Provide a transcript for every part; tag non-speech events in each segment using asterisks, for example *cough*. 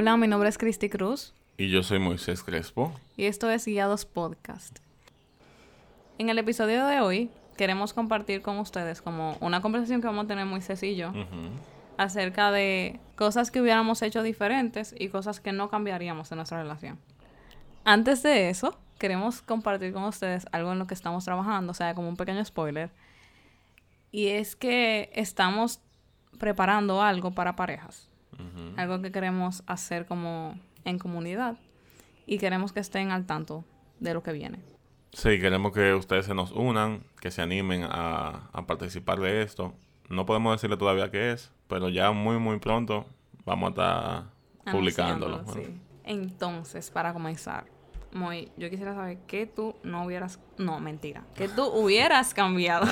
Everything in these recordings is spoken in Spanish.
Hola, mi nombre es Cristi Cruz. Y yo soy Moisés Crespo. Y esto es Guiados Podcast. En el episodio de hoy queremos compartir con ustedes como una conversación que vamos a tener Moisés y yo acerca de cosas que hubiéramos hecho diferentes y cosas que no cambiaríamos en nuestra relación. Antes de eso, queremos compartir con ustedes algo en lo que estamos trabajando, o sea, como un pequeño spoiler. Y es que estamos preparando algo para parejas. Algo que queremos hacer como en comunidad. Y queremos que estén al tanto de lo que viene. Sí, queremos que ustedes se nos unan, que se animen a, participar de esto. No podemos decirle todavía qué es, pero ya muy, muy pronto vamos a estar publicándolo. Entonces, para comenzar, Muy, yo quisiera saber qué tú no hubieras... No, mentira. Que tú *laughs* hubieras cambiado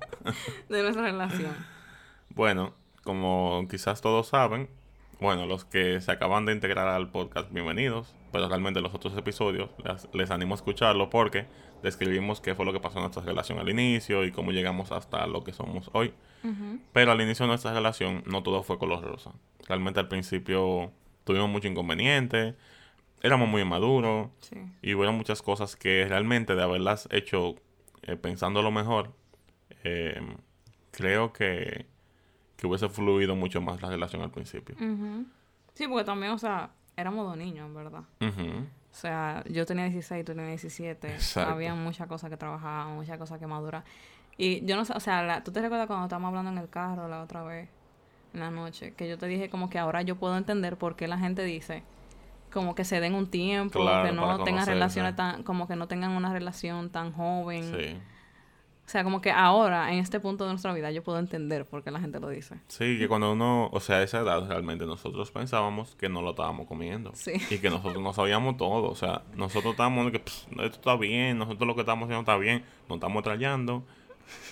*laughs* de nuestra relación. Bueno, como quizás todos saben, bueno, los que se acaban de integrar al podcast, bienvenidos. Pero realmente los otros episodios les, animo a escucharlo porque describimos qué fue lo que pasó en nuestra relación al inicio y cómo llegamos hasta lo que somos hoy. Pero al inicio de nuestra relación no todo fue color rosa. Realmente al principio tuvimos mucho inconveniente, éramos muy inmaduros y hubo muchas cosas que realmente de haberlas hecho eh, pensando lo mejor, eh, creo que que hubiese fluido mucho más la relación al principio. Sí, porque también, o sea, éramos dos niños, en verdad. O sea, yo tenía 16, tú tenías 17. Había muchas cosas que trabajar, muchas cosas que madurar. Y yo no sé, o sea, ¿tú te recuerdas cuando estábamos hablando en el carro la otra vez, en la noche? Que yo te dije como que ahora yo puedo entender por qué la gente dice como que se den un tiempo, que no tengan relaciones tan, como que no tengan una relación tan joven. Sí. O sea, como que ahora, en este punto de nuestra vida, yo puedo entender por qué la gente lo dice. Sí, que cuando uno, o sea, a esa edad realmente nosotros pensábamos que no lo estábamos comiendo. Sí. Y que nosotros no sabíamos todo. O sea, nosotros estábamos que esto está bien, nosotros lo que estamos haciendo está bien, nos estamos trayendo.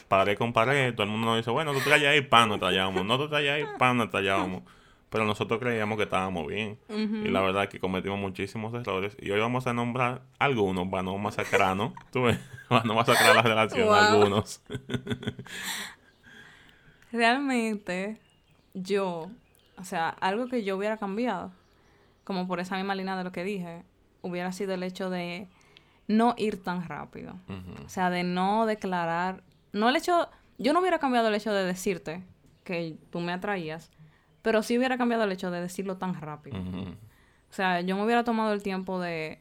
Pared con pared, todo el mundo nos dice, bueno, tú traes ahí pan, nos trayamos. No tú traes ahí pan, nos trayamos. Pero nosotros creíamos que estábamos bien. Y la verdad es que cometimos muchísimos errores. Y hoy vamos a nombrar algunos para no masacrarnos. *laughs* Tú ves, para no masacrar la relación, algunos. *laughs* Realmente, yo, o sea, algo que yo hubiera cambiado, como por esa misma línea de lo que dije, hubiera sido el hecho de no ir tan rápido. O sea, de no declarar, no el hecho, yo no hubiera cambiado el hecho de decirte que tú me atraías, pero sí hubiera cambiado el hecho de decirlo tan rápido. O sea, yo me hubiera tomado el tiempo de,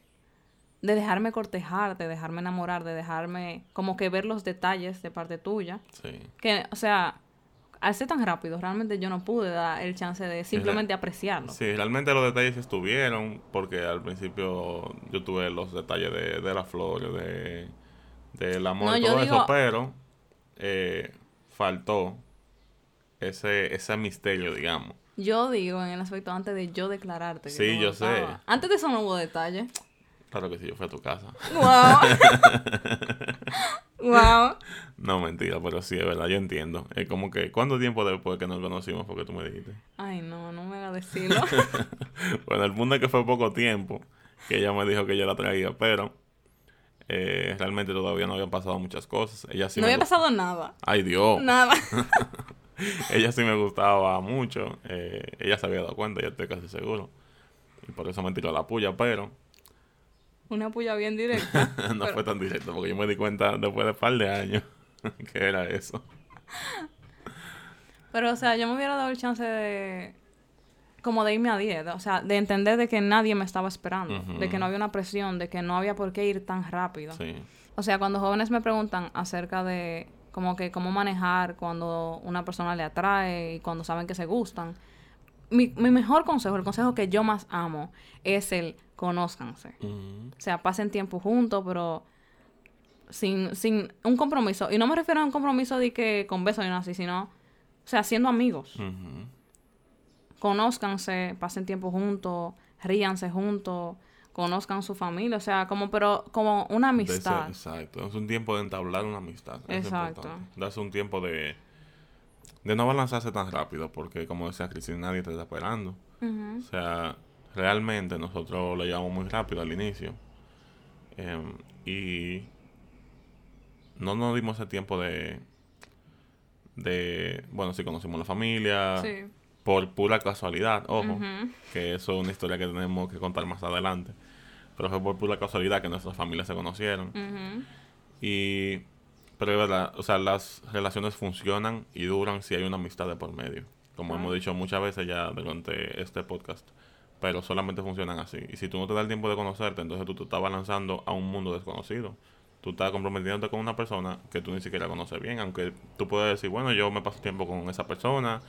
de dejarme cortejar, de dejarme enamorar, de dejarme como que ver los detalles de parte tuya. Sí. Que, o sea, al ser tan rápido, realmente yo no pude dar el chance de simplemente apreciarlo. Sí, realmente los detalles estuvieron, porque al principio yo tuve los detalles de, de la flor, de del amor y todo eso, pero eh, faltó ese, ese misterio, digamos. Yo digo en el aspecto antes de yo declararte. Que sí, yo sé. Antes de eso no hubo detalle. Claro que sí, yo fui a tu casa. ¡Wow! ¡Wow! *laughs* No, mentira, pero sí, es verdad, yo entiendo. Es como que, ¿cuánto tiempo después que nos conocimos fue que tú me dijiste? Ay, no, no me hagas *laughs* decirlo. bueno, el punto es que fue poco tiempo que ella me dijo que yo la traía, pero eh, realmente todavía no habían pasado muchas cosas. Ella sí no había pasado nada. Ay, Dios. Nada. *laughs* *laughs* ella sí me gustaba mucho. Eh, ella se había dado cuenta, ya estoy casi seguro. Y por eso me tiró la puya, pero... Una puya bien *laughs* directa. no fue tan directa, porque yo me di cuenta después de un par de años *laughs* que era eso. Pero, o sea, yo me hubiera dado el chance de... Como de irme a dieta, o sea, de entender de que nadie me estaba esperando, de que no había una presión, de que no había por qué ir tan rápido. Sí. O sea, cuando jóvenes me preguntan acerca de como que cómo manejar cuando una persona le atrae y cuando saben que se gustan. Mi, mi mejor consejo, el consejo que yo más amo, es el conózcanse. O sea, pasen tiempo juntos, pero sin, sin un compromiso. Y no me refiero a un compromiso de que con besos y nada así, sino, o sea, siendo amigos. Conózcanse, pasen tiempo juntos, ríanse juntos conozcan su familia, o sea, como pero como una amistad. exacto, es un tiempo de entablar una amistad. Exacto. Darse un tiempo de de no balanzarse tan rápido, porque como decía Cristina, nadie te está esperando. O sea, realmente nosotros lo llevamos muy rápido al inicio. Em, y no nos dimos ese tiempo de de bueno, sí conocimos la familia. Sí. Por pura casualidad, ojo, que eso es una historia que tenemos que contar más adelante, pero fue por pura casualidad que nuestras familias se conocieron. Y, pero es verdad, o sea, las relaciones funcionan y duran si hay una amistad de por medio, como hemos dicho muchas veces ya durante este podcast, pero solamente funcionan así. Y si tú no te das el tiempo de conocerte, entonces tú te estás balanzando a un mundo desconocido. Tú estás comprometiéndote con una persona que tú ni siquiera conoces bien, aunque tú puedes decir, bueno, yo me paso tiempo con esa persona,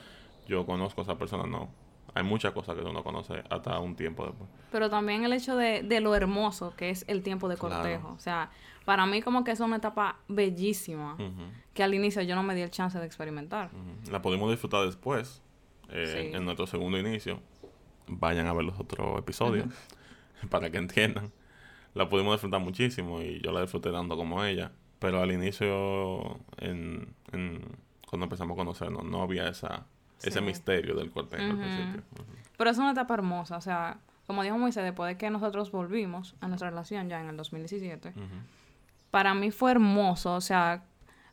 yo conozco a esa persona, no. Hay muchas cosas que tú no conoces hasta un tiempo después. Pero también el hecho de, de lo hermoso que es el tiempo de cortejo. O sea, para mí como que es una etapa bellísima que al inicio yo no me di el chance de experimentar. La pudimos disfrutar después, eh, en nuestro segundo inicio. Vayan a ver los otros episodios *laughs* para que entiendan la pudimos disfrutar muchísimo y yo la disfruté tanto como ella. Pero al inicio, en, cuando empezamos a conocernos, no había esa, ese misterio del cortejo Pero es una etapa hermosa, o sea, como dijo Moisés, después de que nosotros volvimos a nuestra relación ya en el 2017, para mí fue hermoso, o sea,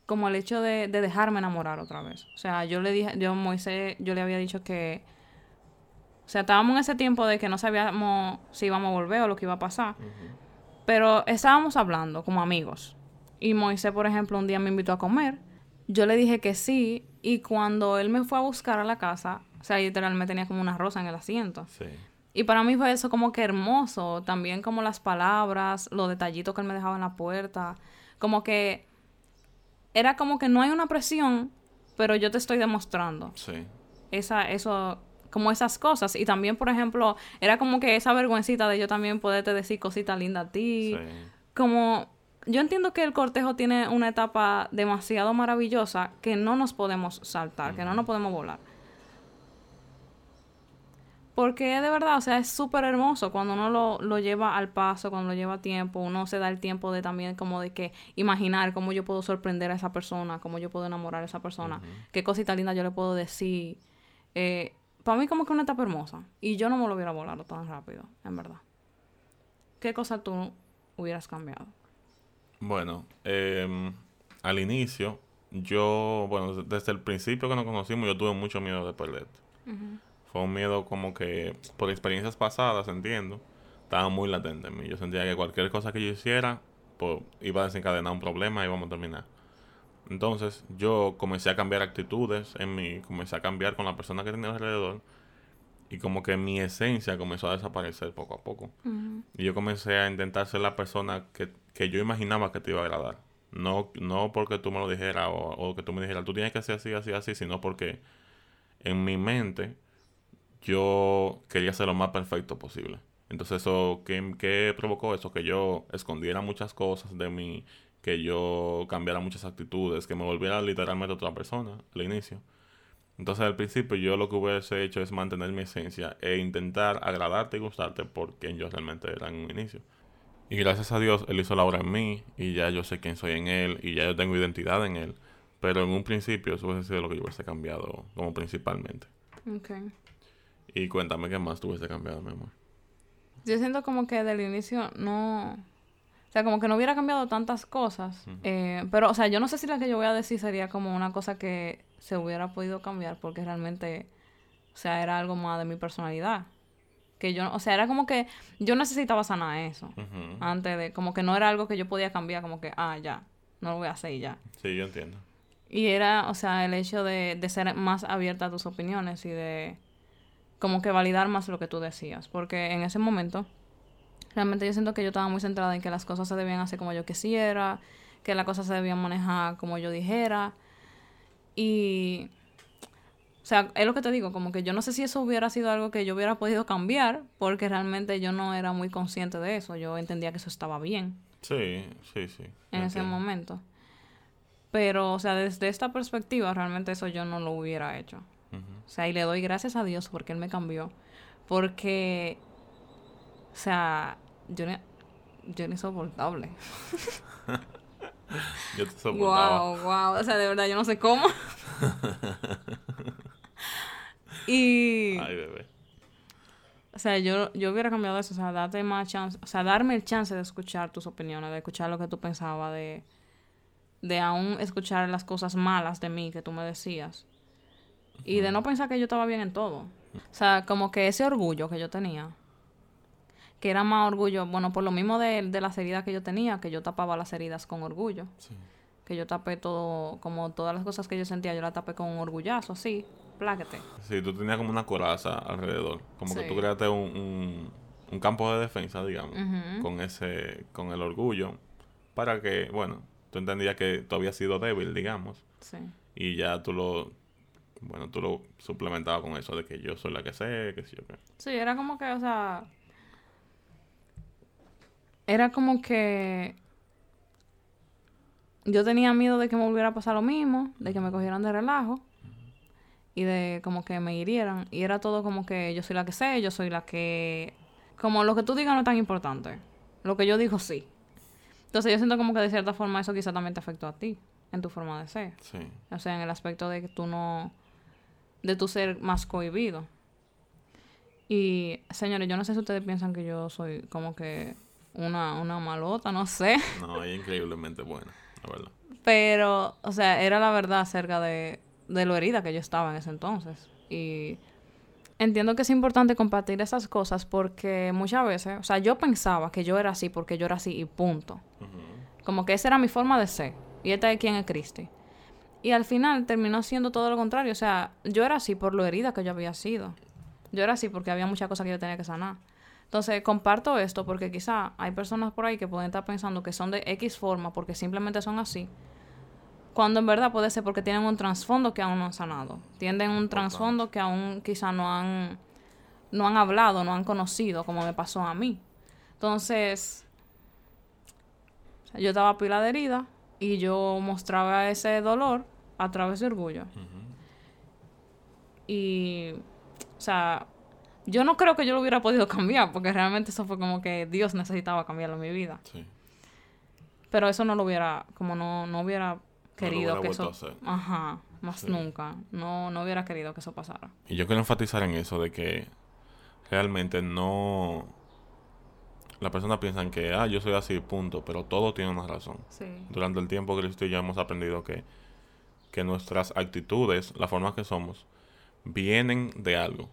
como el hecho de, de, dejarme enamorar otra vez. O sea, yo le dije, yo Moisés, yo le había dicho que, o sea, estábamos en ese tiempo de que no sabíamos si íbamos a volver o lo que iba a pasar. Pero estábamos hablando como amigos. Y Moisés, por ejemplo, un día me invitó a comer. Yo le dije que sí. Y cuando él me fue a buscar a la casa, o sea, literalmente tenía como una rosa en el asiento. Sí. Y para mí fue eso como que hermoso. También como las palabras, los detallitos que él me dejaba en la puerta. Como que era como que no hay una presión, pero yo te estoy demostrando. Sí. Esa, eso como esas cosas. Y también, por ejemplo, era como que esa vergüencita de yo también poderte decir cositas lindas a ti. Como yo entiendo que el cortejo tiene una etapa demasiado maravillosa que no nos podemos saltar, que no nos podemos volar. Porque de verdad, o sea, es súper hermoso cuando uno lo, lo, lleva al paso, cuando lo lleva a tiempo, uno se da el tiempo de también como de que imaginar cómo yo puedo sorprender a esa persona, cómo yo puedo enamorar a esa persona, qué cosita linda yo le puedo decir. Eh, para mí como que una etapa hermosa. Y yo no me lo hubiera volado tan rápido, en verdad. ¿Qué cosa tú hubieras cambiado? Bueno, em, al inicio, yo, bueno, desde el principio que nos conocimos, yo tuve mucho miedo de perder. Fue un miedo como que, por experiencias pasadas, entiendo, estaba muy latente en mí. Yo sentía que cualquier cosa que yo hiciera, pues, iba a desencadenar un problema y íbamos a terminar. Entonces yo comencé a cambiar actitudes en mí, comencé a cambiar con la persona que tenía alrededor y como que mi esencia comenzó a desaparecer poco a poco. Y yo comencé a intentar ser la persona que, que, yo imaginaba que te iba a agradar. No, no porque tú me lo dijeras o, o, que tú me dijeras, tú tienes que hacer así, así, así, sino porque en mi mente yo quería ser lo más perfecto posible. Entonces eso, ¿qué, qué provocó eso? Que yo escondiera muchas cosas de mí que yo cambiara muchas actitudes, que me volviera literalmente otra persona al inicio. Entonces al principio yo lo que hubiese hecho es mantener mi esencia e intentar agradarte y gustarte por quien yo realmente era en un inicio. Y gracias a Dios Él hizo la obra en mí y ya yo sé quién soy en Él y ya yo tengo identidad en Él. Pero en un principio eso hubiese sido lo que yo hubiese cambiado como principalmente. Okay. Y cuéntame qué más tú hubiese cambiado, mi amor. Yo siento como que del inicio no o sea, como que no hubiera cambiado tantas cosas. Eh, pero, o sea, yo no sé si la que yo voy a decir sería como una cosa que se hubiera podido cambiar porque realmente, o sea, era algo más de mi personalidad. Que yo, o sea, era como que yo necesitaba sanar eso. Antes de, como que no era algo que yo podía cambiar, como que, ah, ya, no lo voy a hacer y ya. Sí, yo entiendo. Y era, o sea, el hecho de, de ser más abierta a tus opiniones y de como que validar más lo que tú decías. Porque en ese momento Realmente yo siento que yo estaba muy centrada en que las cosas se debían hacer como yo quisiera, que las cosas se debían manejar como yo dijera. Y, o sea, es lo que te digo, como que yo no sé si eso hubiera sido algo que yo hubiera podido cambiar, porque realmente yo no era muy consciente de eso. Yo entendía que eso estaba bien. Sí, sí, sí. En ese momento. Pero, o sea, desde esta perspectiva, realmente eso yo no lo hubiera hecho. O sea, y le doy gracias a Dios porque Él me cambió. Porque o sea, yo ni, yo ni soportable. *laughs* yo te soportaba. Wow, wow. O sea, de verdad, yo no sé cómo. *laughs* y... Ay, bebé. O sea, yo, yo hubiera cambiado eso, o sea, darte más chance, o sea, darme el chance de escuchar tus opiniones, de escuchar lo que tú pensabas, de, de aún escuchar las cosas malas de mí que tú me decías. y de no pensar que yo estaba bien en todo. O sea, como que ese orgullo que yo tenía, que era más orgullo, bueno, por lo mismo de, de las heridas que yo tenía, que yo tapaba las heridas con orgullo. Sí. Que yo tapé todo, como todas las cosas que yo sentía, yo la tapé con un orgullazo, así, pláquete. Sí, tú tenías como una coraza alrededor. Como que tú creaste un, un, un campo de defensa, digamos, con ese, con el orgullo, para que, bueno, tú entendías que tú habías sido débil, digamos, Sí. y ya tú lo, bueno, tú lo suplementabas con eso de que yo soy la que sé, que sé yo qué. Sí, era como que, o sea. Era como que. Yo tenía miedo de que me volviera a pasar lo mismo, de que me cogieran de relajo y de como que me hirieran. Y era todo como que yo soy la que sé, yo soy la que. Como lo que tú digas no es tan importante. Lo que yo digo sí. Entonces yo siento como que de cierta forma eso quizá también te afectó a ti, en tu forma de ser. Sí, O sea, en el aspecto de que tú no. de tu ser más cohibido. Y, señores, yo no sé si ustedes piensan que yo soy como que una, una malota, no sé. no, es increíblemente buena, la verdad. Pero, o sea, era la verdad acerca de, de lo herida que yo estaba en ese entonces. Y entiendo que es importante compartir esas cosas porque muchas veces, o sea, yo pensaba que yo era así porque yo era así y punto. Como que esa era mi forma de ser. Y esta es quien es Cristi. Y al final terminó siendo todo lo contrario. O sea, yo era así por lo herida que yo había sido. Yo era así porque había muchas cosas que yo tenía que sanar. Entonces, comparto esto porque quizá hay personas por ahí que pueden estar pensando que son de X forma porque simplemente son así. Cuando en verdad puede ser porque tienen un trasfondo que aún no han sanado. Tienen un trasfondo que aún quizá no han, no han hablado, no han conocido, como me pasó a mí. Entonces, yo estaba pila de herida y yo mostraba ese dolor a través de orgullo. Y, o sea, yo no creo que yo lo hubiera podido cambiar porque realmente eso fue como que Dios necesitaba cambiarlo en mi vida. Sí. Pero eso no lo hubiera, como no, no hubiera querido hubiera que eso... Ajá, más Sí. nunca. No, no hubiera querido que eso pasara. Y yo quiero enfatizar en eso de que realmente no... Las personas piensan que, ah, yo soy así, punto, pero todo tiene una razón. Sí. Durante el tiempo que Cristo y yo hemos aprendido que, que nuestras actitudes, la forma que somos, vienen de algo.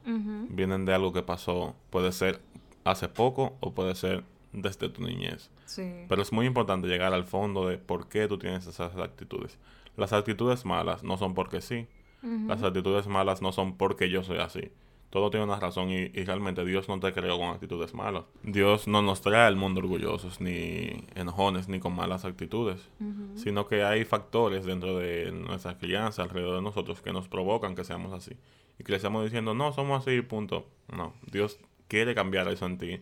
Vienen de algo que pasó, puede ser hace poco o puede ser desde tu niñez. Sí. Pero es muy importante llegar al fondo de por qué tú tienes esas actitudes. Las actitudes malas no son porque sí. Las actitudes malas no son porque yo soy así. Todo tiene una razón y, y realmente Dios no te creó con actitudes malas. Dios no nos trae al mundo orgullosos, ni enojones, ni con malas actitudes. Sino que hay factores dentro de nuestra crianza, alrededor de nosotros, que nos provocan que seamos así. Y que le estamos diciendo, no, somos así, punto. No, Dios quiere cambiar eso en ti.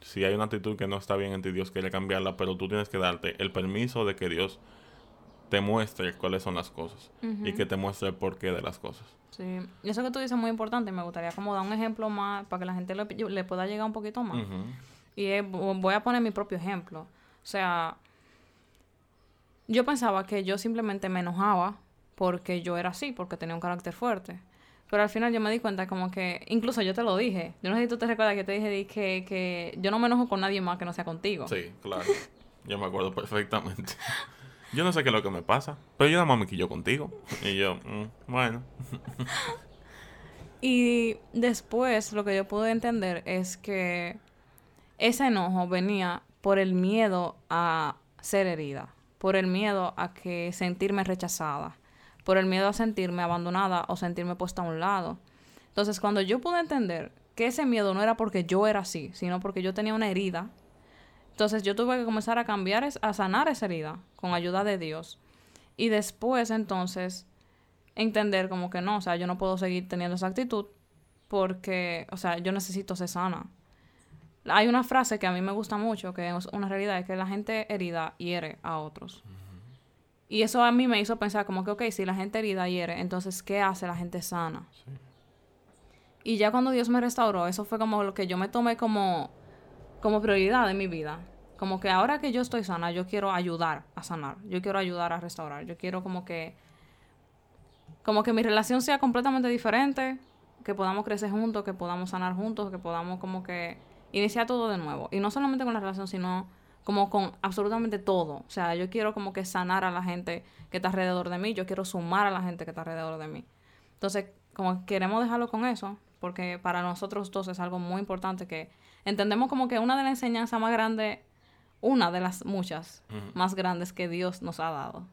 Si hay una actitud que no está bien en ti, Dios quiere cambiarla, pero tú tienes que darte el permiso de que Dios te muestre cuáles son las cosas y que te muestre el porqué de las cosas. Sí. Y eso que tú dices es muy importante y me gustaría como dar un ejemplo más para que la gente le, le pueda llegar un poquito más. Y es- vo- voy a poner mi propio ejemplo. O sea, yo pensaba que yo simplemente me enojaba porque yo era así, porque tenía un carácter fuerte. Pero al final yo me di cuenta como que, incluso yo te lo dije, yo no sé si tú te recuerdas que te dije di que, que yo no me enojo con nadie más que no sea contigo. Sí, claro. *laughs* Yo me acuerdo perfectamente. Yo no sé qué es lo que me pasa, pero yo nada más me quillo contigo. Y yo, mm, bueno. Y después lo que yo pude entender es que ese enojo venía por el miedo a ser herida, por el miedo a que sentirme rechazada, por el miedo a sentirme abandonada o sentirme puesta a un lado. Entonces, cuando yo pude entender que ese miedo no era porque yo era así, sino porque yo tenía una herida, entonces yo tuve que comenzar a cambiar, es- a sanar esa herida con ayuda de Dios. Y después, entonces, entender como que no, o sea, yo no puedo seguir teniendo esa actitud porque, o sea, yo necesito ser sana. Hay una frase que a mí me gusta mucho, que es una realidad, es que la gente herida hiere a otros. Y eso a mí me hizo pensar como que, ok, si la gente herida hiere, entonces, ¿qué hace la gente sana? Y ya cuando Dios me restauró, eso fue como lo que yo me tomé como, como prioridad en mi vida. Como que ahora que yo estoy sana, yo quiero ayudar a sanar. Yo quiero ayudar a restaurar. Yo quiero como que como que mi relación sea completamente diferente, que podamos crecer juntos, que podamos sanar juntos, que podamos como que iniciar todo de nuevo. Y no solamente con la relación, sino como con absolutamente todo. O sea, yo quiero como que sanar a la gente que está alrededor de mí, yo quiero sumar a la gente que está alrededor de mí. Entonces, como que queremos dejarlo con eso, porque para nosotros dos es algo muy importante que entendemos como que una de las enseñanzas más grandes, una de las muchas más grandes que Dios nos ha dado.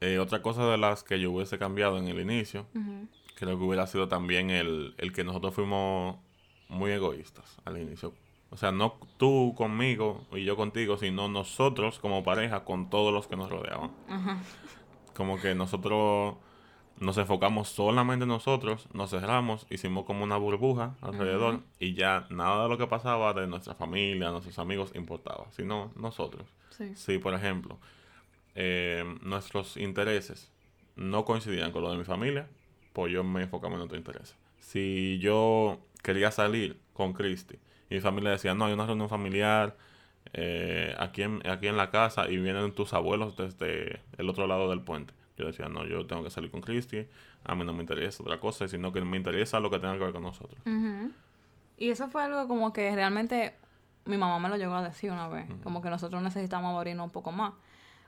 Eh, otra cosa de las que yo hubiese cambiado en el inicio, Ujú. creo que hubiera sido también el, el que nosotros fuimos muy egoístas al inicio. O sea, no tú conmigo y yo contigo, sino nosotros como pareja con todos los que nos rodeaban. Como que nosotros nos enfocamos solamente en nosotros, nos cerramos, hicimos como una burbuja alrededor y ya nada de lo que pasaba de nuestra familia, nuestros amigos importaba, sino nosotros. Sí. Si, por ejemplo, eh, nuestros intereses no coincidían con los de mi familia, pues yo me enfocaba en otros intereses. Si yo quería salir con Cristi y mi familia decía, no, hay una reunión familiar eh, aquí, en, aquí en la casa y vienen tus abuelos desde el otro lado del puente. Yo decía, no, yo tengo que salir con Cristi, a mí no me interesa otra cosa, sino que me interesa lo que tenga que ver con nosotros. Y eso fue algo como que realmente mi mamá me lo llegó a decir una vez, como que nosotros necesitamos abrirnos un poco más.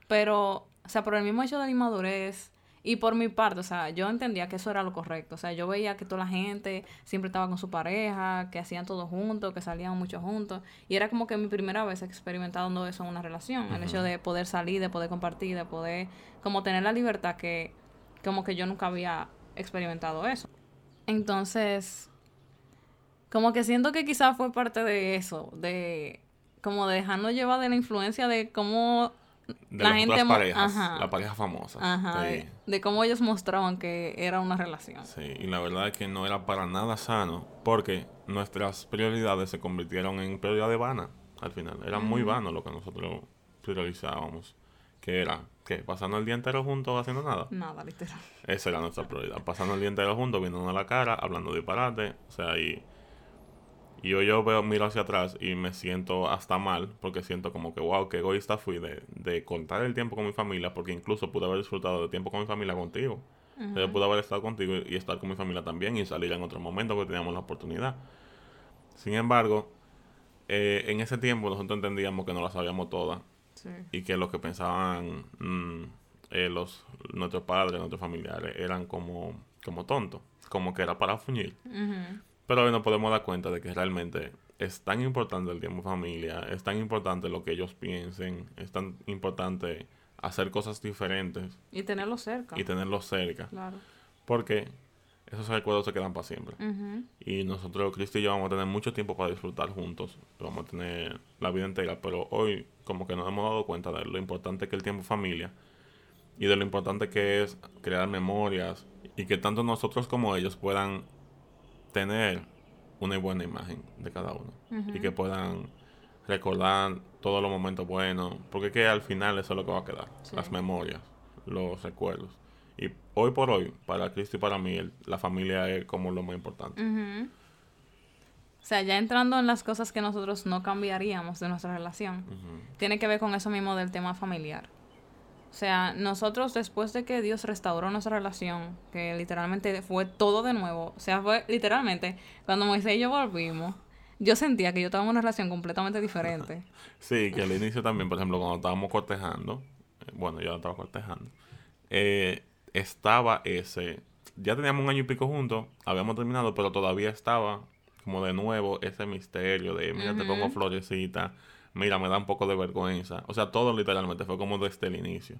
Pero, o sea, por el mismo hecho de la inmadurez y por mi parte, o sea, yo entendía que eso era lo correcto. O sea, yo veía que toda la gente siempre estaba con su pareja, que hacían todo juntos, que salían mucho juntos. Y era como que mi primera vez experimentando eso en una relación. El hecho de poder salir, de poder compartir, de poder como tener la libertad que como que yo nunca había experimentado eso. Entonces, como que siento que quizás fue parte de eso, de como de dejarnos llevar de la influencia de cómo De la las gente parejas, ajá. las parejas famosas. Ajá, Sí. de, de cómo ellos mostraban que era una relación. Sí, y la verdad es que no era para nada sano, porque nuestras prioridades se convirtieron en prioridades vanas al final. Era muy vano lo que nosotros priorizábamos, que era, que Pasando el día entero juntos haciendo nada. Nada, literal. Esa era nuestra prioridad. Pasando el día entero juntos, viéndonos a la cara, hablando disparate, o sea, y, y yo, yo veo, miro hacia atrás y me siento hasta mal, porque siento como que, wow, qué egoísta fui de, de cortar el tiempo con mi familia, porque incluso pude haber disfrutado de tiempo con mi familia contigo. Yo pude haber estado contigo y, y estar con mi familia también y salir en otro momento porque teníamos la oportunidad. Sin embargo, eh, en ese tiempo nosotros entendíamos que no la sabíamos todas Sí. y que lo que pensaban mm, eh, los nuestros padres, nuestros familiares, eran como, como tontos, como que era para fuñir. Ujú. Pero hoy nos podemos dar cuenta de que realmente es tan importante el tiempo en familia, es tan importante lo que ellos piensen, es tan importante hacer cosas diferentes Y tenerlo cerca. y tenerlos cerca, Claro. porque esos recuerdos se quedan para siempre. Y nosotros, Cristi y yo, vamos a tener mucho tiempo para disfrutar juntos. Vamos a tener la vida entera. Pero hoy, como que nos hemos dado cuenta de lo importante que es el tiempo familia. Y de lo importante que es crear memorias. Y que tanto nosotros como ellos puedan tener una buena imagen de cada uno. Y que puedan recordar todos los momentos buenos. Porque es que al final eso es lo que va a quedar. Sí. Las memorias, los recuerdos. Y hoy por hoy, para Cristi y para mí, el- la familia es como lo más importante. O sea, ya entrando en las cosas que nosotros no cambiaríamos de nuestra relación, tiene que ver con eso mismo del tema familiar. O sea, nosotros después de que Dios restauró nuestra relación, que literalmente fue todo de nuevo, o sea, fue literalmente, cuando Moisés y yo volvimos, yo sentía que yo estaba en una relación completamente diferente. *laughs* Sí, que al inicio también, por ejemplo, cuando estábamos cortejando, eh, bueno, yo estaba cortejando, eh, estaba ese, ya teníamos un año y pico juntos, habíamos terminado, pero todavía estaba como de nuevo ese misterio de, mira, te pongo florecita, mira, me da un poco de vergüenza. O sea, todo literalmente fue como desde el inicio.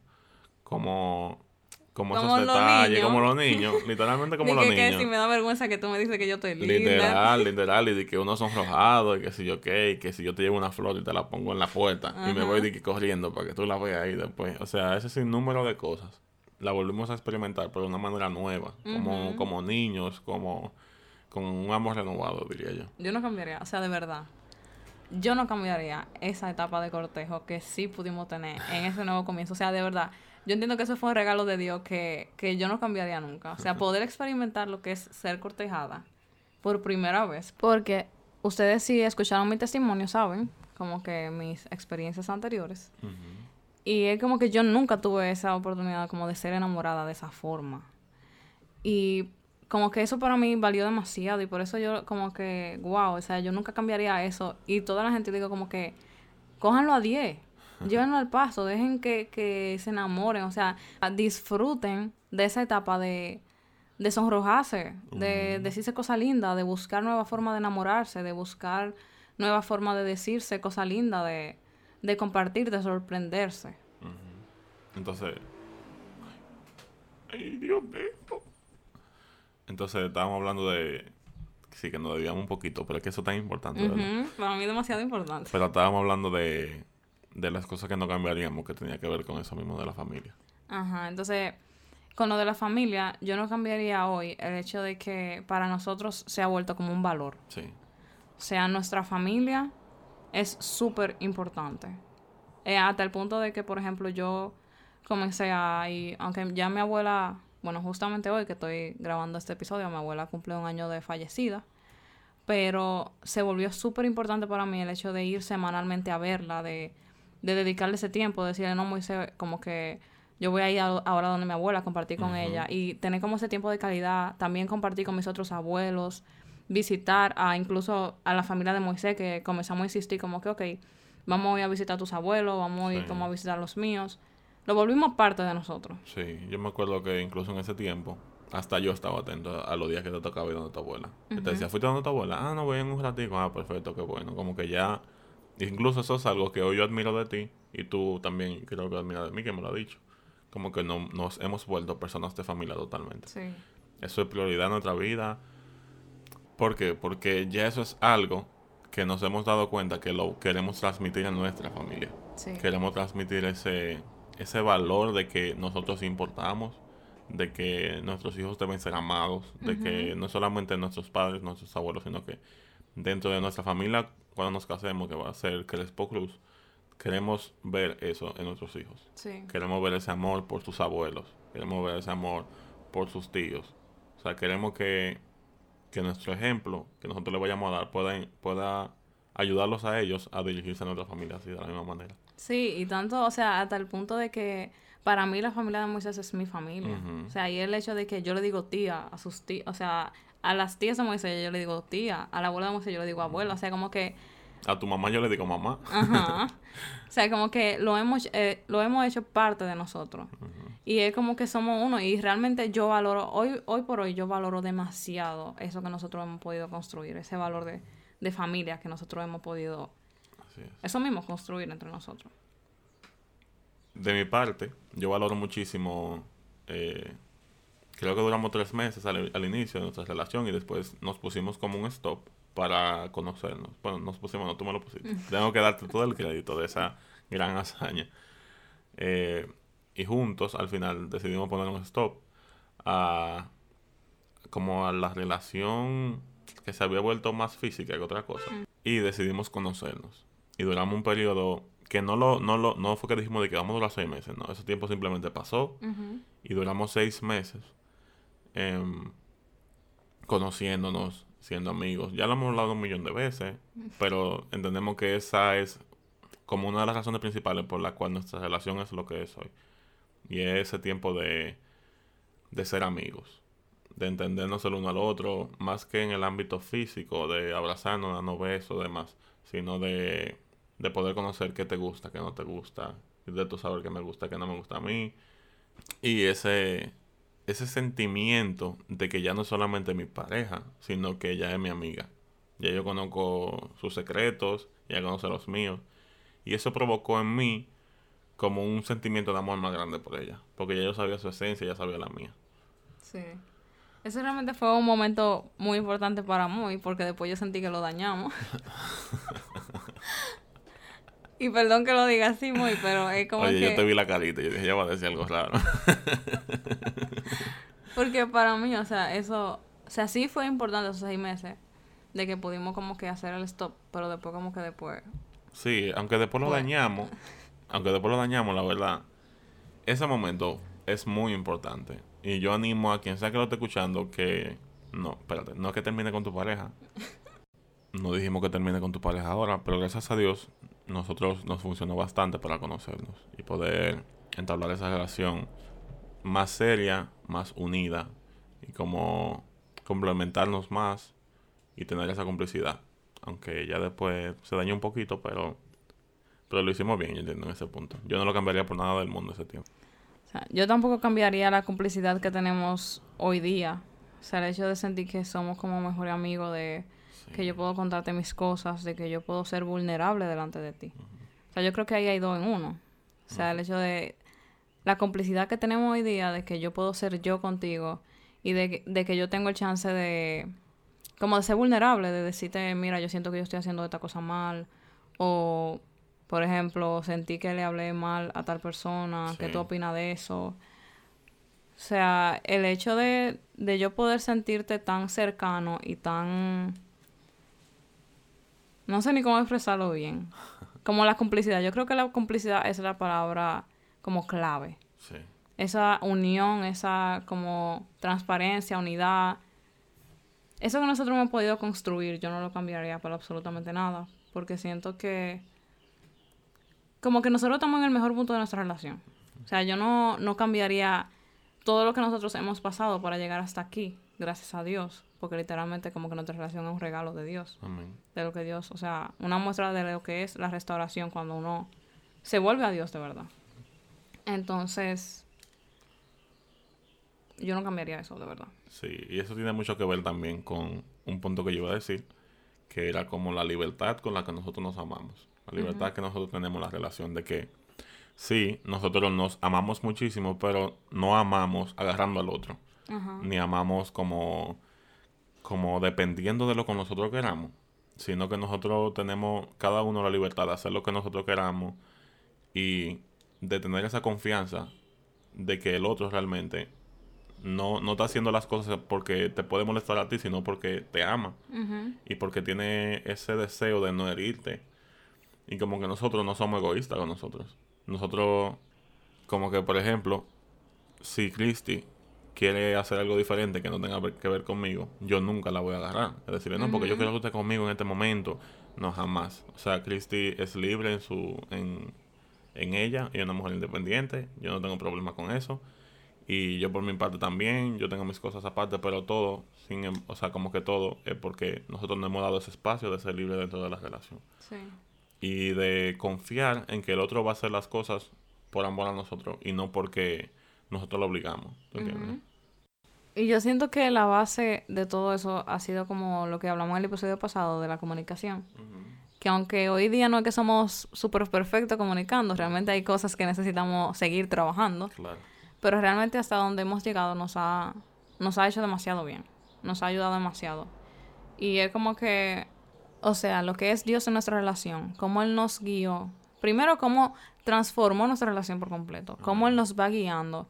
Como, como, Como esos detalles, niños. como los niños, literalmente como *laughs* los que, que niños. si me da vergüenza que tú me dices que yo estoy linda. Literal, *laughs* literal, y de que uno sonrojado, y que si yo qué, y que si yo te llevo una flor y te la pongo en la puerta, y me voy de que corriendo para que tú la veas ahí después. O sea, ese sinnúmero de cosas. La volvimos a experimentar, pero de una manera nueva, como, como niños, como con un amor renovado, diría yo. Yo no cambiaría, o sea, de verdad. Yo no cambiaría esa etapa de cortejo que sí pudimos tener en ese nuevo comienzo. O sea, de verdad, yo entiendo que eso fue un regalo de Dios que, que yo no cambiaría nunca. O sea, poder experimentar lo que es ser cortejada por primera vez. Porque ustedes si escucharon mi testimonio saben, como que mis experiencias anteriores. Y es como que yo nunca tuve esa oportunidad como de ser enamorada de esa forma. Y como que eso para mí valió demasiado y por eso yo como que, wow, o sea, yo nunca cambiaría eso. Y toda la gente digo como que, cójanlo a 10, llévenlo al paso, dejen que, que se enamoren, o sea, disfruten de esa etapa de, de sonrojarse, de decirse cosas lindas, de buscar nuevas formas de enamorarse, de buscar nuevas formas de decirse cosas lindas, de, de compartir, de sorprenderse. Entonces, ay, Dios mío. Entonces, estábamos hablando de. Sí, que nos debíamos un poquito, pero es que eso es tan importante. Ujú, Para mí demasiado importante. Pero estábamos hablando de, de las cosas que no cambiaríamos, que tenía que ver con eso mismo de la familia. Ajá, entonces, con lo de la familia, yo no cambiaría hoy el hecho de que para nosotros se ha vuelto como un valor. Sí. O sea, nuestra familia es súper importante. Eh, hasta el punto de que, por ejemplo, yo comencé a... Y aunque ya mi abuela, bueno, justamente hoy que estoy grabando este episodio, mi abuela cumple un año de fallecida. Pero se volvió súper importante para mí el hecho de ir semanalmente a verla, de, de dedicarle ese tiempo, de decirle, no, Moisés, como que yo voy a ir a- ahora donde mi abuela, a compartir con ella y tener como ese tiempo de calidad, también compartir con mis otros abuelos, visitar a incluso a la familia de Moisés, que comenzamos a insistir como que, ok, vamos a ir a visitar a tus abuelos, vamos a ir Sí. como a visitar a los míos. Lo volvimos parte de nosotros. Sí, yo me acuerdo que incluso en ese tiempo, hasta yo estaba atento a, los días que te tocaba ir donde tu abuela. Y te decía, ¿fuiste donde tu abuela? Ah, no, voy en un ratico. Ah, perfecto, qué bueno. Como que ya, incluso eso es algo que hoy yo admiro de ti y tú también creo que admiras de mí, que me lo has dicho. Como que no, nos hemos vuelto personas de familia totalmente. Sí. Eso es prioridad en nuestra vida. ¿Por qué? Porque ya eso es algo que nos hemos dado cuenta que lo queremos transmitir a nuestra familia. Sí. Queremos transmitir ese, ese valor de que nosotros importamos, de que nuestros hijos deben ser amados, de que no solamente nuestros padres, nuestros abuelos, sino que dentro de nuestra familia, cuando nos casemos, que va a ser Crespo Cruz, queremos ver eso en nuestros hijos. Sí. Queremos ver ese amor por sus abuelos. Queremos ver ese amor por sus tíos. O sea, queremos que, que nuestro ejemplo que nosotros le vayamos a dar pueda, pueda ayudarlos a ellos a dirigirse a nuestra familia así de la misma manera. Sí, y tanto, o sea, hasta el punto de que para mí la familia de Moisés es mi familia. O sea, y el hecho de que yo le digo tía a sus tías, o sea, a las tías de Moisés yo le digo tía, a la abuela de Moisés yo le digo abuela, o sea, como que, A tu mamá yo le digo mamá. ajá, *laughs* o sea, como que lo hemos, eh, lo hemos hecho parte de nosotros. Y es como que somos uno y realmente yo valoro, hoy, hoy por hoy yo valoro demasiado eso que nosotros hemos podido construir, ese valor de, de familia que nosotros hemos podido, Así es. eso mismo, construir entre nosotros. De mi parte, yo valoro muchísimo. eh, creo que duramos tres meses al, al inicio de nuestra relación y después nos pusimos como un stop para conocernos. Bueno, nos pusimos, no, tú me lo pusiste. *laughs* Tengo que darte todo el crédito de esa gran hazaña. Eh, y juntos, al final, decidimos poner un stop a como a la relación que se había vuelto más física que otra cosa. Y decidimos conocernos. Y duramos un periodo que no lo, no lo, no fue que dijimos de que vamos a durar seis meses, no, ese tiempo simplemente pasó y duramos seis meses em, conociéndonos, siendo amigos. Ya lo hemos hablado un millón de veces, *laughs* pero entendemos que esa es como una de las razones principales por la cual nuestra relación es lo que es hoy. Y es ese tiempo de, de ser amigos, de entendernos el uno al otro, más que en el ámbito físico, de abrazarnos, darnos besos, demás, sino de, de poder conocer qué te gusta, qué no te gusta, de tu saber qué me gusta, qué no me gusta a mí. Y ese, ese sentimiento de que ya no es solamente mi pareja, sino que ella es mi amiga. Ya yo conozco sus secretos, ya conoce los míos. Y eso provocó en mí como un sentimiento de amor más grande por ella. Porque ya yo sabía su esencia, ella sabía la mía. Sí. Eso realmente fue un momento muy importante para mí, porque después yo sentí que lo dañamos. *laughs* y perdón que lo diga así, muy, pero es como Oye, que... yo te vi la carita y yo dije, ella va a decir algo raro. *laughs* Porque para mí, o sea, eso... O sea, sí fue importante esos seis meses de que pudimos como que hacer el stop, pero después como que después... Sí, aunque después lo Bueno. dañamos, aunque después lo dañamos, la verdad, ese momento es muy importante. Y yo animo a quien sea que lo esté escuchando que, no, espérate, no es que termine con tu pareja. *laughs* No dijimos que termine con tu pareja ahora, pero gracias a Dios, nosotros nos funcionó bastante para conocernos y poder entablar esa relación más seria, más unida y como complementarnos más y tener esa complicidad. Aunque ya después se dañó un poquito, pero, pero lo hicimos bien, yo entiendo, en ese punto. Yo no lo cambiaría por nada del mundo ese tiempo. Yo tampoco cambiaría la complicidad que tenemos hoy día. O sea, el hecho de sentir que somos como mejor amigo, de que yo puedo contarte mis cosas, de que yo puedo ser vulnerable delante de ti. O sea, yo creo que ahí hay dos en uno. O sea, el hecho de la complicidad que tenemos hoy día, de que yo puedo ser yo contigo y de, de que yo tengo el chance de, como de ser vulnerable, de decirte, mira, yo siento que yo estoy haciendo esta cosa mal, o por ejemplo, sentí que le hablé mal a tal persona, ¿qué tú opinas de eso? O sea, el hecho de, de yo poder sentirte tan cercano y tan... No sé ni cómo expresarlo bien. Como la complicidad. Yo creo que la complicidad es la palabra como clave. Sí. Esa unión, esa como transparencia, unidad. Eso que nosotros hemos podido construir, yo no lo cambiaría por absolutamente nada. Porque siento que como que nosotros estamos en el mejor punto de nuestra relación. O sea, yo no, no cambiaría todo lo que nosotros hemos pasado para llegar hasta aquí, gracias a Dios, porque literalmente como que nuestra relación es un regalo de Dios. Amén. De lo que Dios, o sea, una muestra de lo que es la restauración cuando uno se vuelve a Dios de verdad. Entonces, yo no cambiaría eso, de verdad. Sí, y eso tiene mucho que ver también con un punto que yo iba a decir, que era como la libertad con la que nosotros nos amamos. La libertad que nosotros tenemos, la relación de que sí, nosotros nos amamos muchísimo, pero no amamos agarrando al otro. Ni amamos como, como dependiendo de lo que nosotros queramos. Sino que nosotros tenemos cada uno la libertad de hacer lo que nosotros queramos y de tener esa confianza de que el otro realmente no, no está haciendo las cosas porque te puede molestar a ti, sino porque te ama. Y porque tiene ese deseo de no herirte y como que nosotros no somos egoístas con nosotros. Nosotros, como que, por ejemplo, si Christy quiere hacer algo diferente que no tenga que ver conmigo, yo nunca la voy a agarrar. Es decir, no, porque yo quiero que esté conmigo en este momento. No, jamás. O sea, Christy es libre en su en, en ella. y es una mujer independiente. Yo no tengo problema con eso. Y yo por mi parte también. Yo tengo mis cosas aparte, pero todo, sin, em, o sea, como que todo es porque nosotros no hemos dado ese espacio de ser libre dentro de la relación. Sí y de confiar en que el otro va a hacer las cosas por amor a nosotros y no porque nosotros lo obligamos. Y yo siento que la base de todo eso ha sido como lo que hablamos en el episodio pasado de la comunicación. Que aunque hoy día no es que somos súper perfectos comunicando, realmente hay cosas que necesitamos seguir trabajando. Claro. Pero realmente hasta donde hemos llegado nos ha, nos ha hecho demasiado bien. Nos ha ayudado demasiado. Y es como que o sea, lo que es Dios en nuestra relación, cómo Él nos guió. Primero, cómo transformó nuestra relación por completo, cómo Él nos va guiando,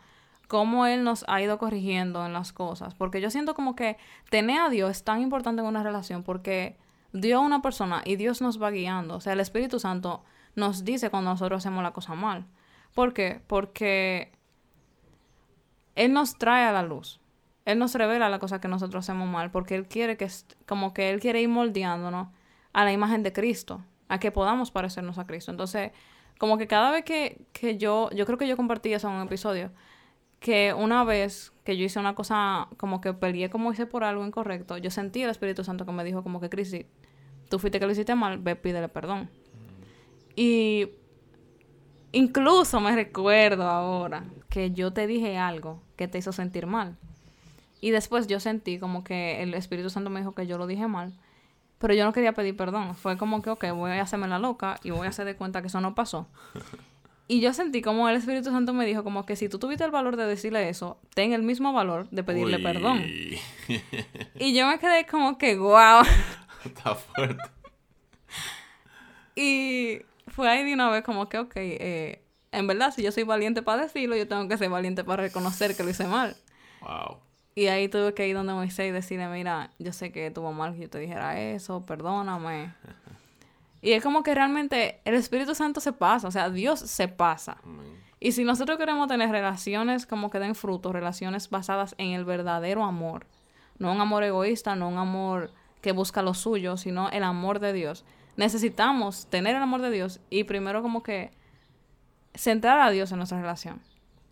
cómo Él nos ha ido corrigiendo en las cosas. Porque yo siento como que tener a Dios es tan importante en una relación porque Dios es una persona y Dios nos va guiando. O sea, el Espíritu Santo nos dice cuando nosotros hacemos la cosa mal. ¿Por qué? Porque Él nos trae a la luz. Él nos revela la cosa que nosotros hacemos mal porque Él quiere que, como que Él quiere ir moldeándonos a la imagen de Cristo, a que podamos parecernos a Cristo. Entonces, como que cada vez que, que yo, yo creo que yo compartí eso en un episodio, que una vez que yo hice una cosa, como que peleé como hice por algo incorrecto, yo sentí el Espíritu Santo que me dijo como que, Cristi, tú fuiste que lo hiciste mal, ve, pídele perdón. Y incluso me recuerdo ahora que yo te dije algo que te hizo sentir mal. Y después yo sentí como que el Espíritu Santo me dijo que yo lo dije mal. Pero yo no quería pedir perdón. Fue como que, ok, voy a hacerme la loca y voy a hacer de cuenta que eso no pasó. *laughs* Y yo sentí como el Espíritu Santo me dijo como que si tú tuviste el valor de decirle eso, ten el mismo valor de pedirle perdón. *laughs* y yo me quedé como que, wow. Está fuerte. y fue ahí de una vez como que, ok, eh, en verdad, si yo soy valiente para decirlo, yo tengo que ser valiente para reconocer que lo hice mal. Wow. Y ahí tuve que ir donde Moisés y decirle, mira, yo sé que tuvo mal que yo te dijera eso, perdóname. Y es como que realmente el Espíritu Santo se pasa, o sea, Dios se pasa. Y si nosotros queremos tener relaciones como que den frutos, relaciones basadas en el verdadero amor, no un amor egoísta, no un amor que busca lo suyo, sino el amor de Dios. Necesitamos tener el amor de Dios y primero como que centrar a Dios en nuestra relación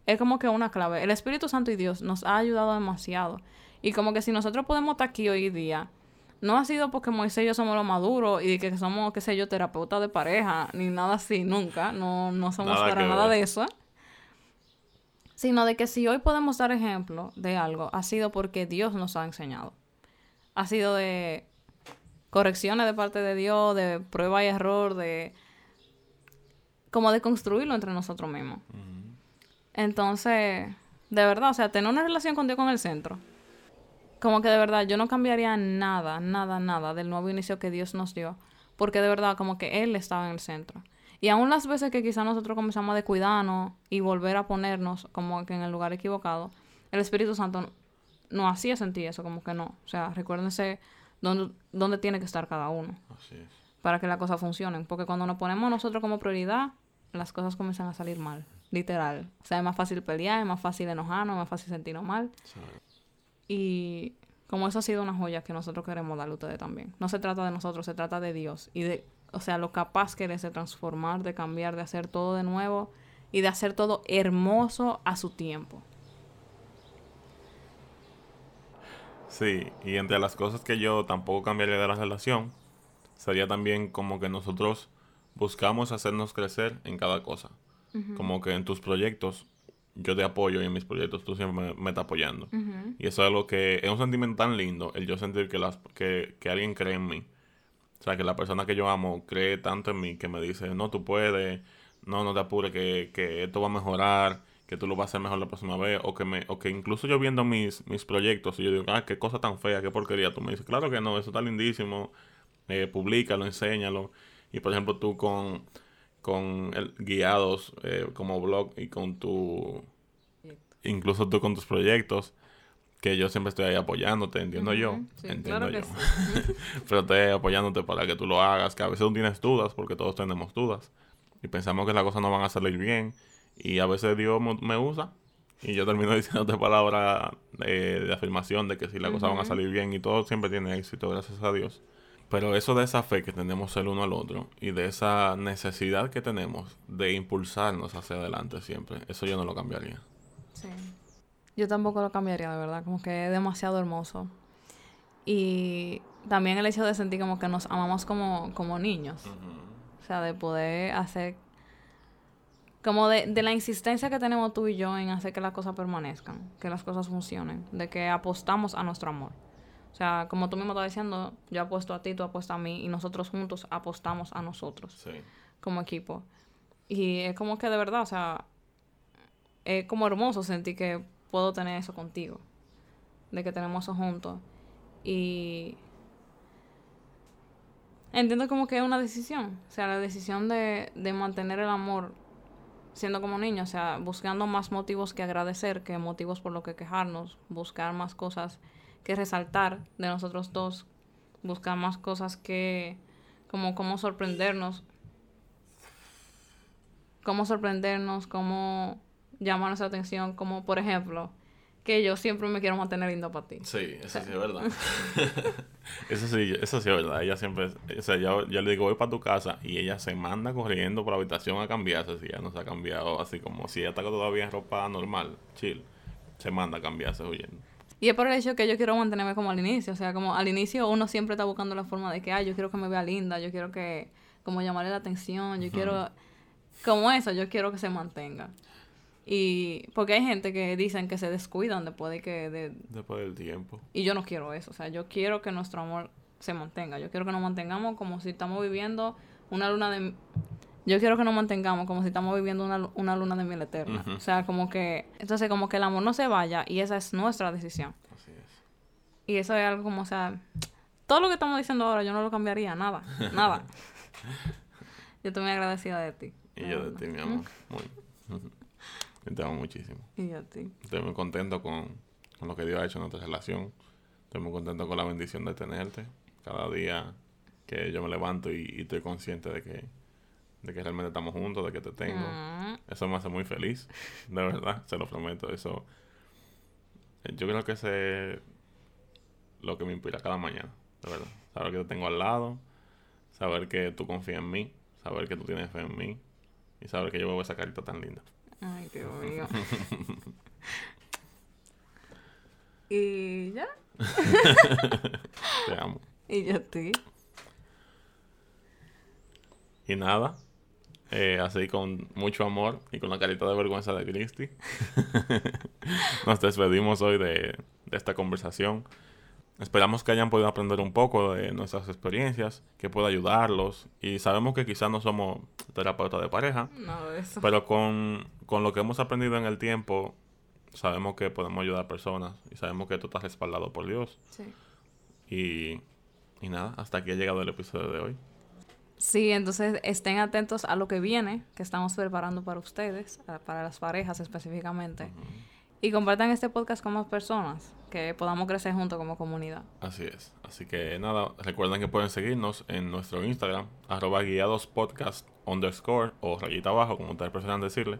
es como que una clave. El Espíritu Santo y Dios nos ha ayudado demasiado. Y como que si nosotros podemos estar aquí hoy día, no ha sido porque Moisés y yo somos los maduros y que somos, qué sé yo, terapeutas de pareja, ni nada así, nunca. No, no somos para nada de eso. sino de que si hoy podemos dar ejemplo de algo, ha sido porque Dios nos ha enseñado. Ha sido de correcciones de parte de Dios, de prueba y error, de como de construirlo entre nosotros mismos. Entonces, de verdad, o sea, tener una relación con Dios con el centro. Como que de verdad, yo no cambiaría nada, nada, nada del nuevo inicio que Dios nos dio. Porque de verdad, como que Él estaba en el centro. Y aún las veces que quizás nosotros comenzamos a descuidarnos y volver a ponernos como que en el lugar equivocado, el Espíritu Santo no hacía sentir eso, como que no. O sea, recuérdense dónde, dónde tiene que estar cada uno. Así es. Para que las cosas funcionen. Porque cuando nos ponemos nosotros como prioridad, las cosas comienzan a salir mal. Literal. O sea, es más fácil pelear, es más fácil enojarnos, es más fácil sentirnos mal. Y como eso ha sido una joya que nosotros queremos darle a ustedes también. No se trata de nosotros, se trata de Dios. Y de, o sea, lo capaz que eres de transformar, de cambiar, de hacer todo de nuevo y de hacer todo hermoso a su tiempo. Sí, y entre las cosas que yo tampoco cambiaría de la relación, sería también como que nosotros buscamos hacernos crecer en cada cosa. Como que en tus proyectos yo te apoyo y en mis proyectos tú siempre me, estás apoyando. Y eso es algo que es un sentimiento tan lindo, el yo sentir que, las, que, que alguien cree en mí. O sea, que la persona que yo amo cree tanto en mí que me dice, no, tú puedes, no, no te apures, que, que esto va a mejorar, que tú lo vas a hacer mejor la próxima vez, o que, me, o que incluso yo viendo mis, mis proyectos y yo digo, ah, qué cosa tan fea, qué porquería, tú me dices, claro que no, eso está lindísimo, eh, públicalo, enséñalo. Y por ejemplo, tú con, con el, guiados eh, como blog y con tu. Incluso tú con tus proyectos, que yo siempre estoy ahí apoyándote, entiendo yo. entiendo yo. *laughs* Pero estoy apoyándote para que tú lo hagas, que a veces tú tienes dudas, porque todos tenemos dudas. Y pensamos que las cosas no van a salir bien. Y a veces Dios me usa. Y yo termino *laughs* diciéndote palabras de, de afirmación de que si las cosas van a salir bien y todo siempre tiene éxito, gracias a Dios. Pero eso de esa fe que tenemos el uno al otro y de esa necesidad que tenemos de impulsarnos hacia adelante siempre, eso yo no lo cambiaría. Sí. Yo tampoco lo cambiaría, de verdad, como que es demasiado hermoso. Y también el hecho de sentir como que nos amamos como, como niños. O sea, de poder hacer... Como de, de la insistencia que tenemos tú y yo en hacer que las cosas permanezcan, que las cosas funcionen, de que apostamos a nuestro amor. O sea, como tú mismo estás diciendo, yo apuesto a ti, tú apuestas a mí y nosotros juntos apostamos a nosotros sí. como equipo. Y es como que de verdad, o sea, es como hermoso sentir que puedo tener eso contigo, de que tenemos eso juntos. Y entiendo como que es una decisión, o sea, la decisión de, de mantener el amor siendo como niños, o sea, buscando más motivos que agradecer que motivos por lo que quejarnos, buscar más cosas que resaltar de nosotros dos, buscar más cosas que, como cómo sorprendernos, cómo sorprendernos, cómo llamar nuestra atención, como por ejemplo, que yo siempre me quiero mantener lindo para ti. Sí, eso sí es *laughs* verdad. eso sí, eso sí es verdad. Ella siempre, o sea, yo, yo le digo, voy para tu casa y ella se manda corriendo por la habitación a cambiarse, si ya no se ha cambiado, así como si ella está todavía en ropa normal, chill, se manda a cambiarse huyendo. Y es por el hecho que yo quiero mantenerme como al inicio. O sea, como al inicio uno siempre está buscando la forma de que, ay, yo quiero que me vea linda, yo quiero que, como llamarle la atención, yo quiero, como eso, yo quiero que se mantenga. Y porque hay gente que dicen que se descuidan después de que... De, después del tiempo. Y yo no quiero eso. O sea, yo quiero que nuestro amor se mantenga. Yo quiero que nos mantengamos como si estamos viviendo una luna de yo quiero que nos mantengamos como si estamos viviendo una, una luna de miel eterna. O sea, como que, entonces como que el amor no se vaya y esa es nuestra decisión. Así es. Y eso es algo como, o sea, todo lo que estamos diciendo ahora yo no lo cambiaría, nada, *laughs* nada. yo estoy muy agradecida de ti. Y yo de ti, mi amor, *laughs* muy. *laughs* Te amo muchísimo. Y yo a ti. Estoy muy contento con, con lo que Dios ha hecho en nuestra relación. Estoy muy contento con la bendición de tenerte. Cada día que yo me levanto y, y estoy consciente de que de que realmente estamos juntos, de que te tengo. Mm. Eso me hace muy feliz, de verdad, se lo prometo. Eso, yo creo que ese es lo que me inspira cada mañana, de verdad. Saber que te tengo al lado, saber que tú confías en mí, saber que tú tienes fe en mí y saber que yo veo esa carita tan linda. Ay, qué mío. *laughs* y ya. te amo. Y yo a ti. Y nada, eh, así con mucho amor y con la carita de vergüenza de Cristi. *laughs* Nos despedimos hoy de, de esta conversación. Esperamos que hayan podido aprender un poco de nuestras experiencias, que pueda ayudarlos. Y sabemos que quizás no somos terapeutas de pareja, No, de eso. pero con, con lo que hemos aprendido en el tiempo, sabemos que podemos ayudar a personas y sabemos que esto está respaldado por Dios. Sí. Y, y nada, hasta aquí ha llegado el episodio de hoy. Sí, entonces estén atentos a lo que viene, que estamos preparando para ustedes, para las parejas específicamente. Y compartan este podcast con más personas, que podamos crecer juntos como comunidad. Así es. Así que nada, recuerden que pueden seguirnos en nuestro Instagram, arroba guiadospodcast underscore o rayita abajo, como ustedes prefieran decirle.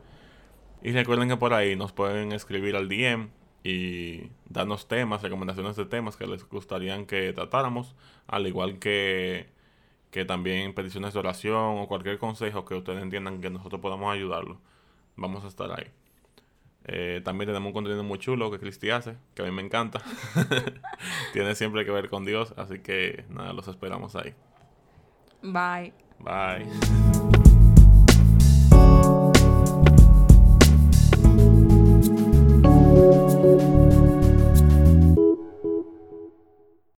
Y recuerden que por ahí nos pueden escribir al DM y darnos temas, recomendaciones de temas que les gustaría que tratáramos, al igual que, que también peticiones de oración o cualquier consejo que ustedes entiendan que nosotros podamos ayudarlos. Vamos a estar ahí. Eh, también tenemos un contenido muy chulo que Cristi hace, que a mí me encanta. *laughs* Tiene siempre que ver con Dios, así que nada, los esperamos ahí. Bye. Bye.